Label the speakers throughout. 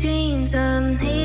Speaker 1: dreams of made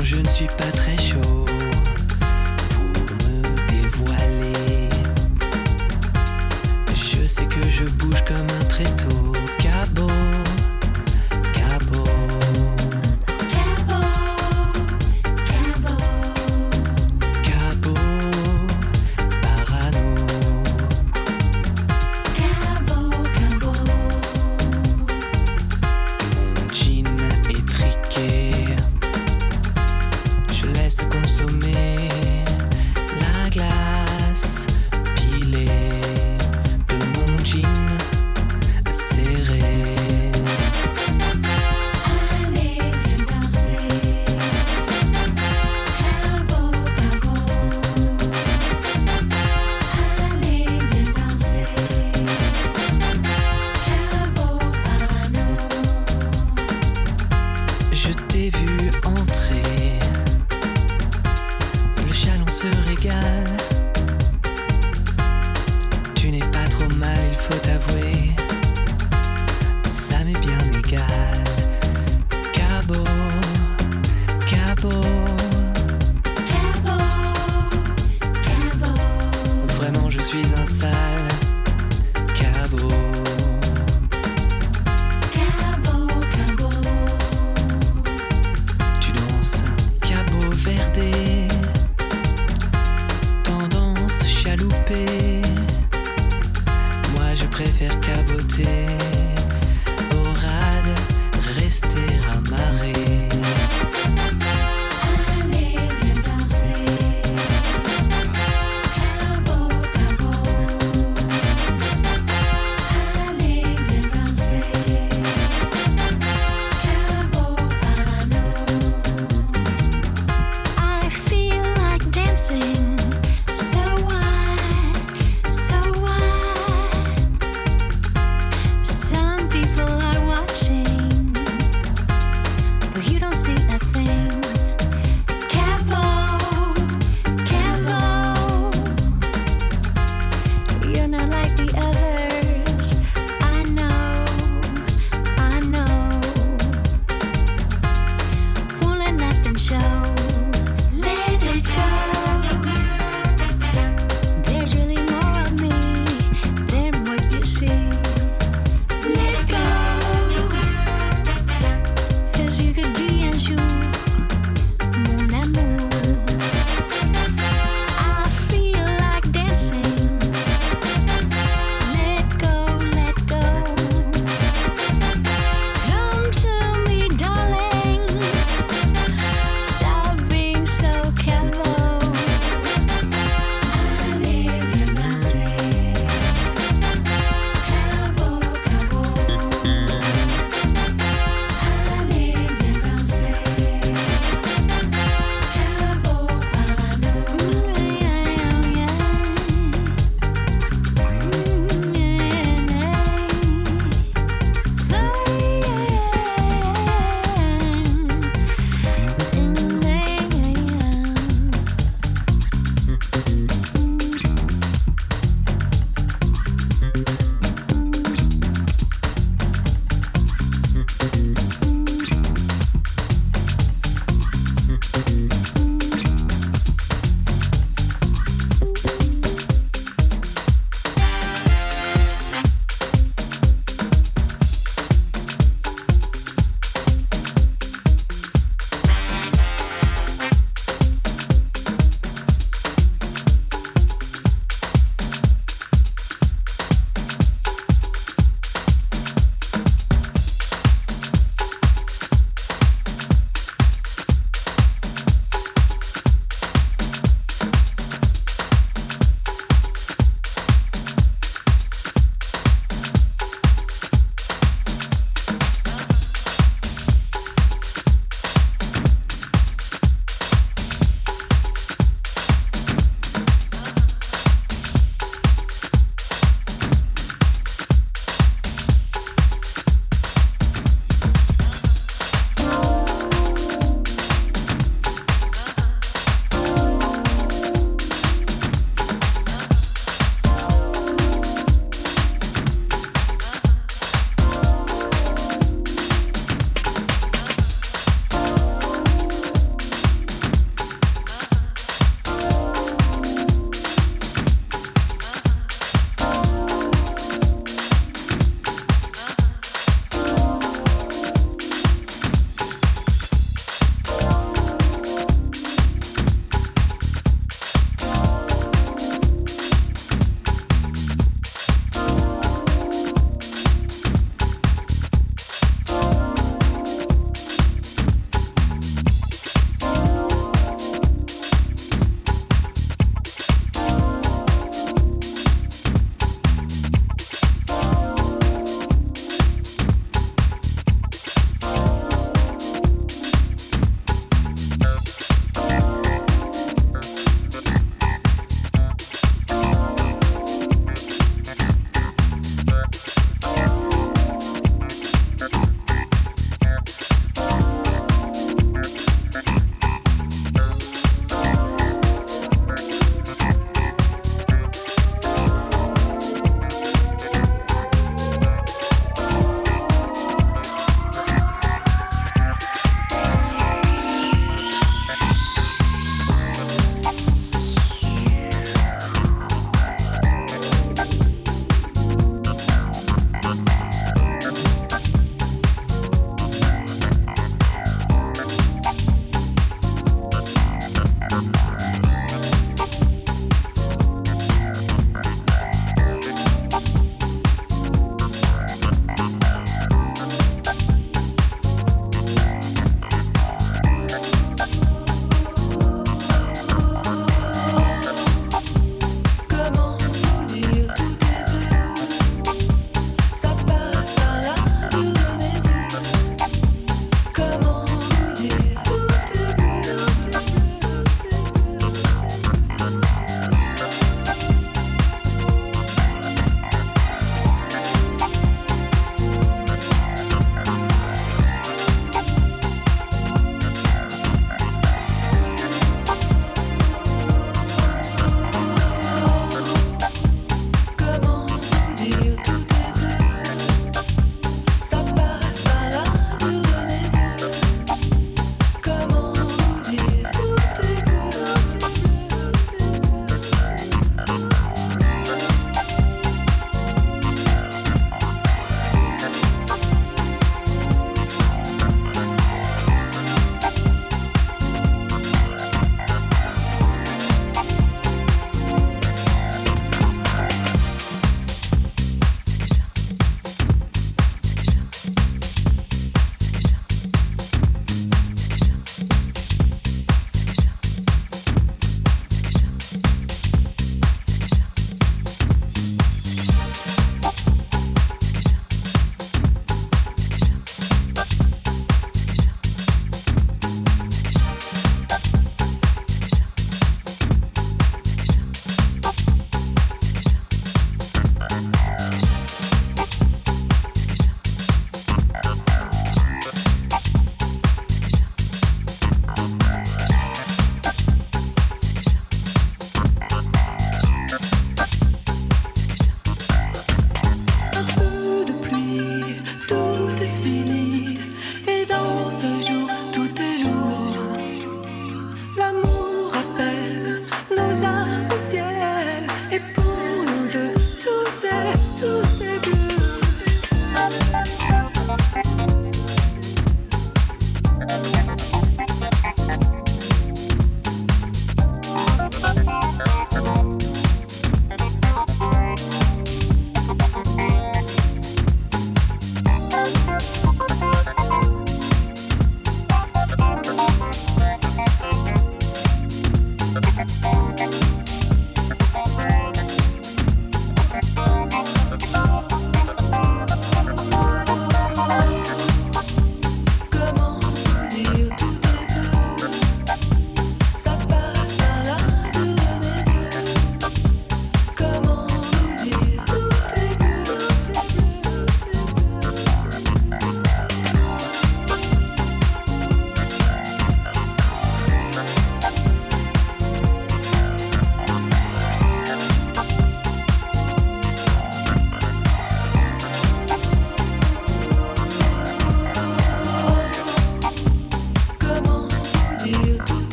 Speaker 2: je ne suis pas très chaud pour me dévoiler. Je sais que je bouge comme un tréteau.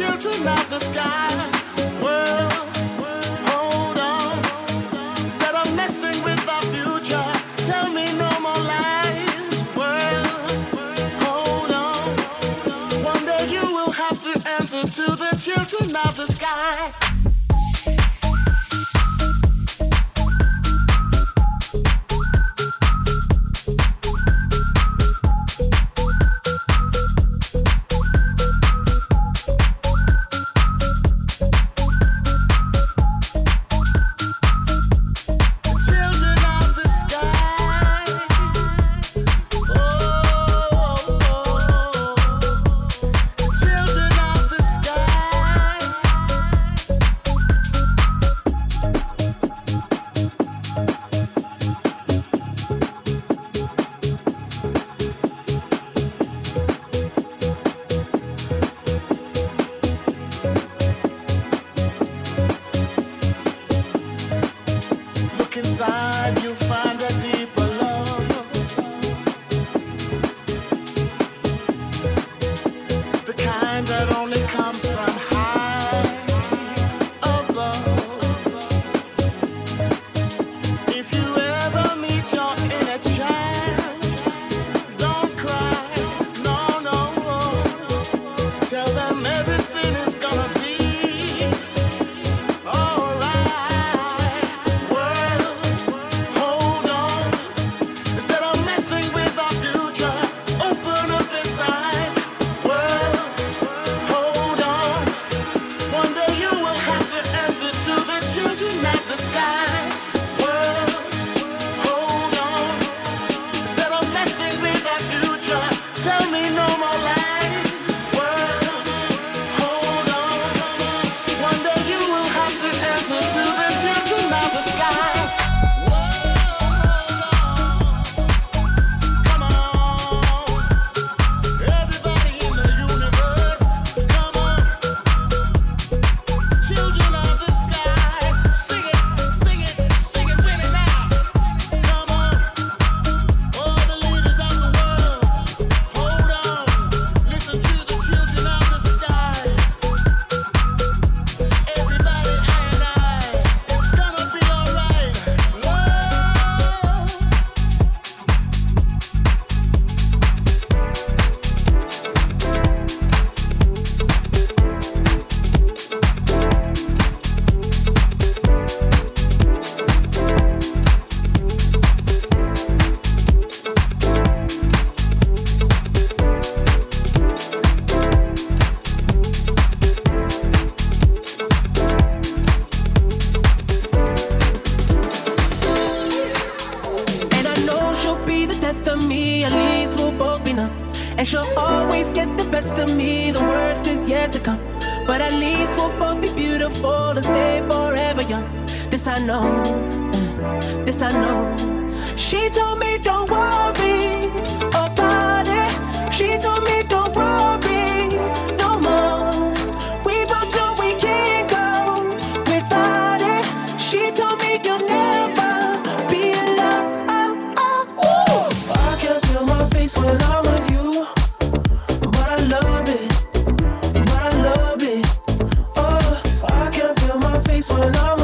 Speaker 3: children of the sky.
Speaker 4: My face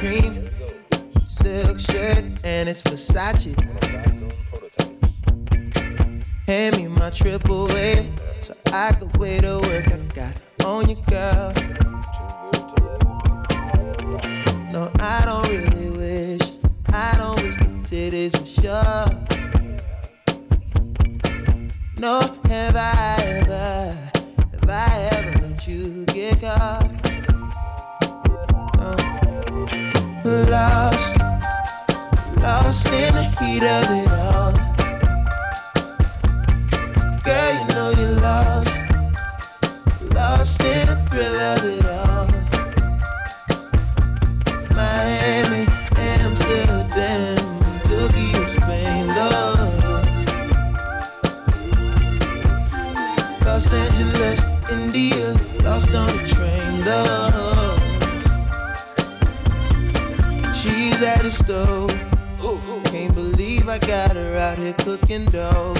Speaker 5: cream, silk shirt, and it's Versace. Hand me my triple A so I could wait to work. I got on your girl. No, I don't really wish. I don't wish the titties were sure. No, have I ever, have I ever let you get caught? lost, lost in the heat of it all. Girl, you know you're lost, lost in the thrill of it all. stove. Can't believe I got her out here cooking dough.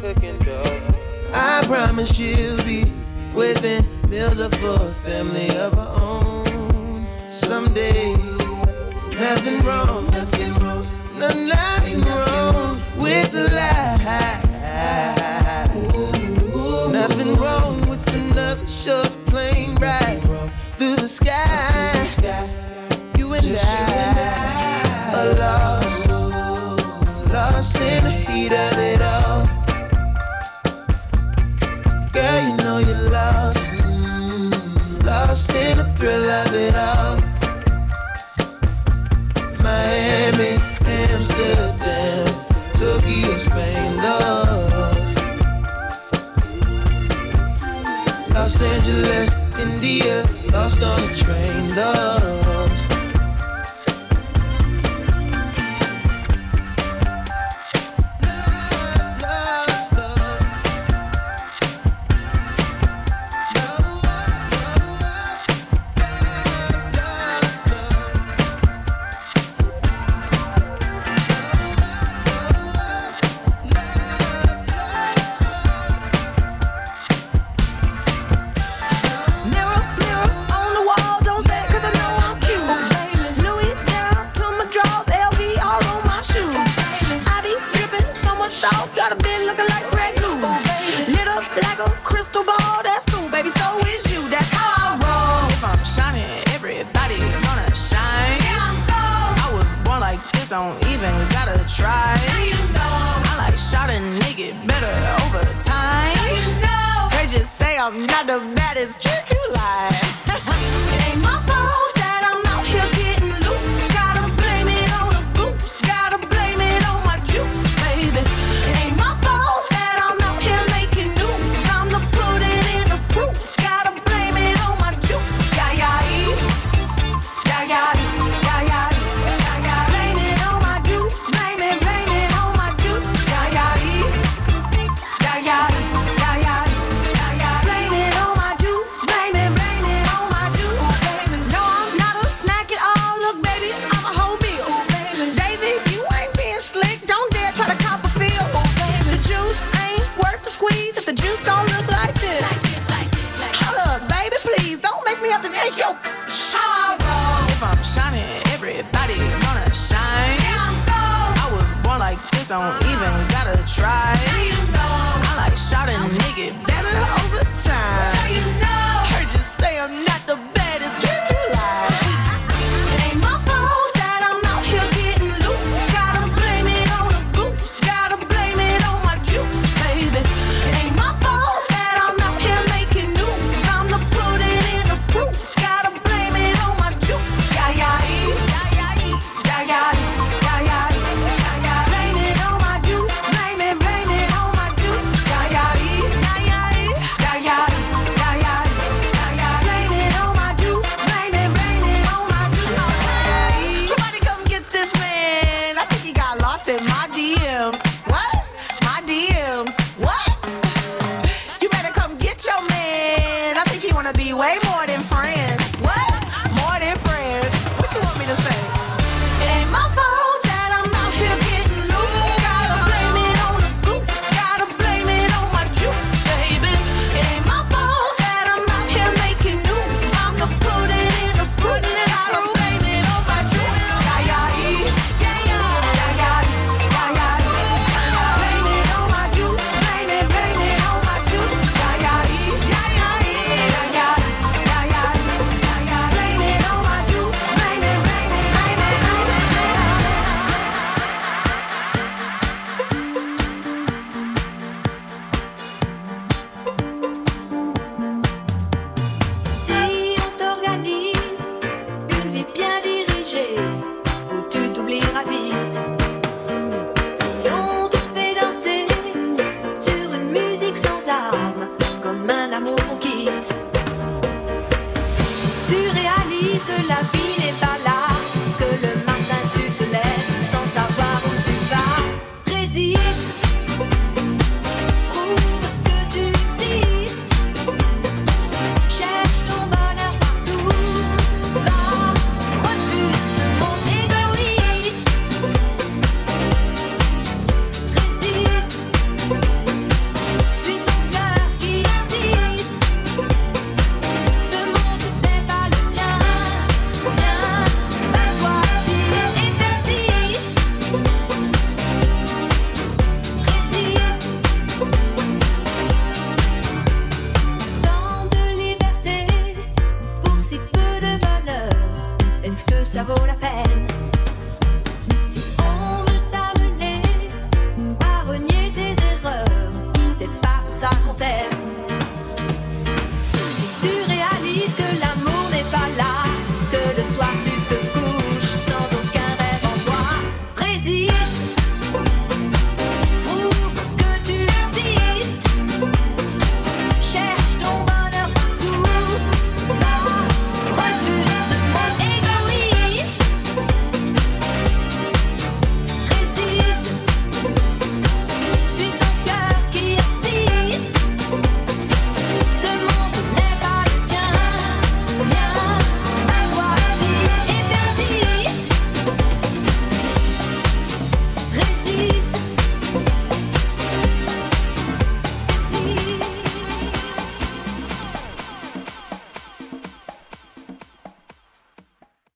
Speaker 5: Cooking dough. I promise she'll be whipping meals up for a family of her own someday. Nothing wrong, nothing wrong, no, nothing, wrong, wrong with the lie. Nothing wrong with another short plane ride through the sky. Through the sky and just I, you and I are lost, lost in the heat of it all. Girl, you know you're lost, lost in the thrill of it all. Miami, Amsterdam, Tokyo, Spain, lost. Los Angeles, India, lost on a train, lost.
Speaker 6: me have to take your shine. If I'm shining, everybody gonna shine. I was born like this, don't even gotta try. I like shouting, nigga.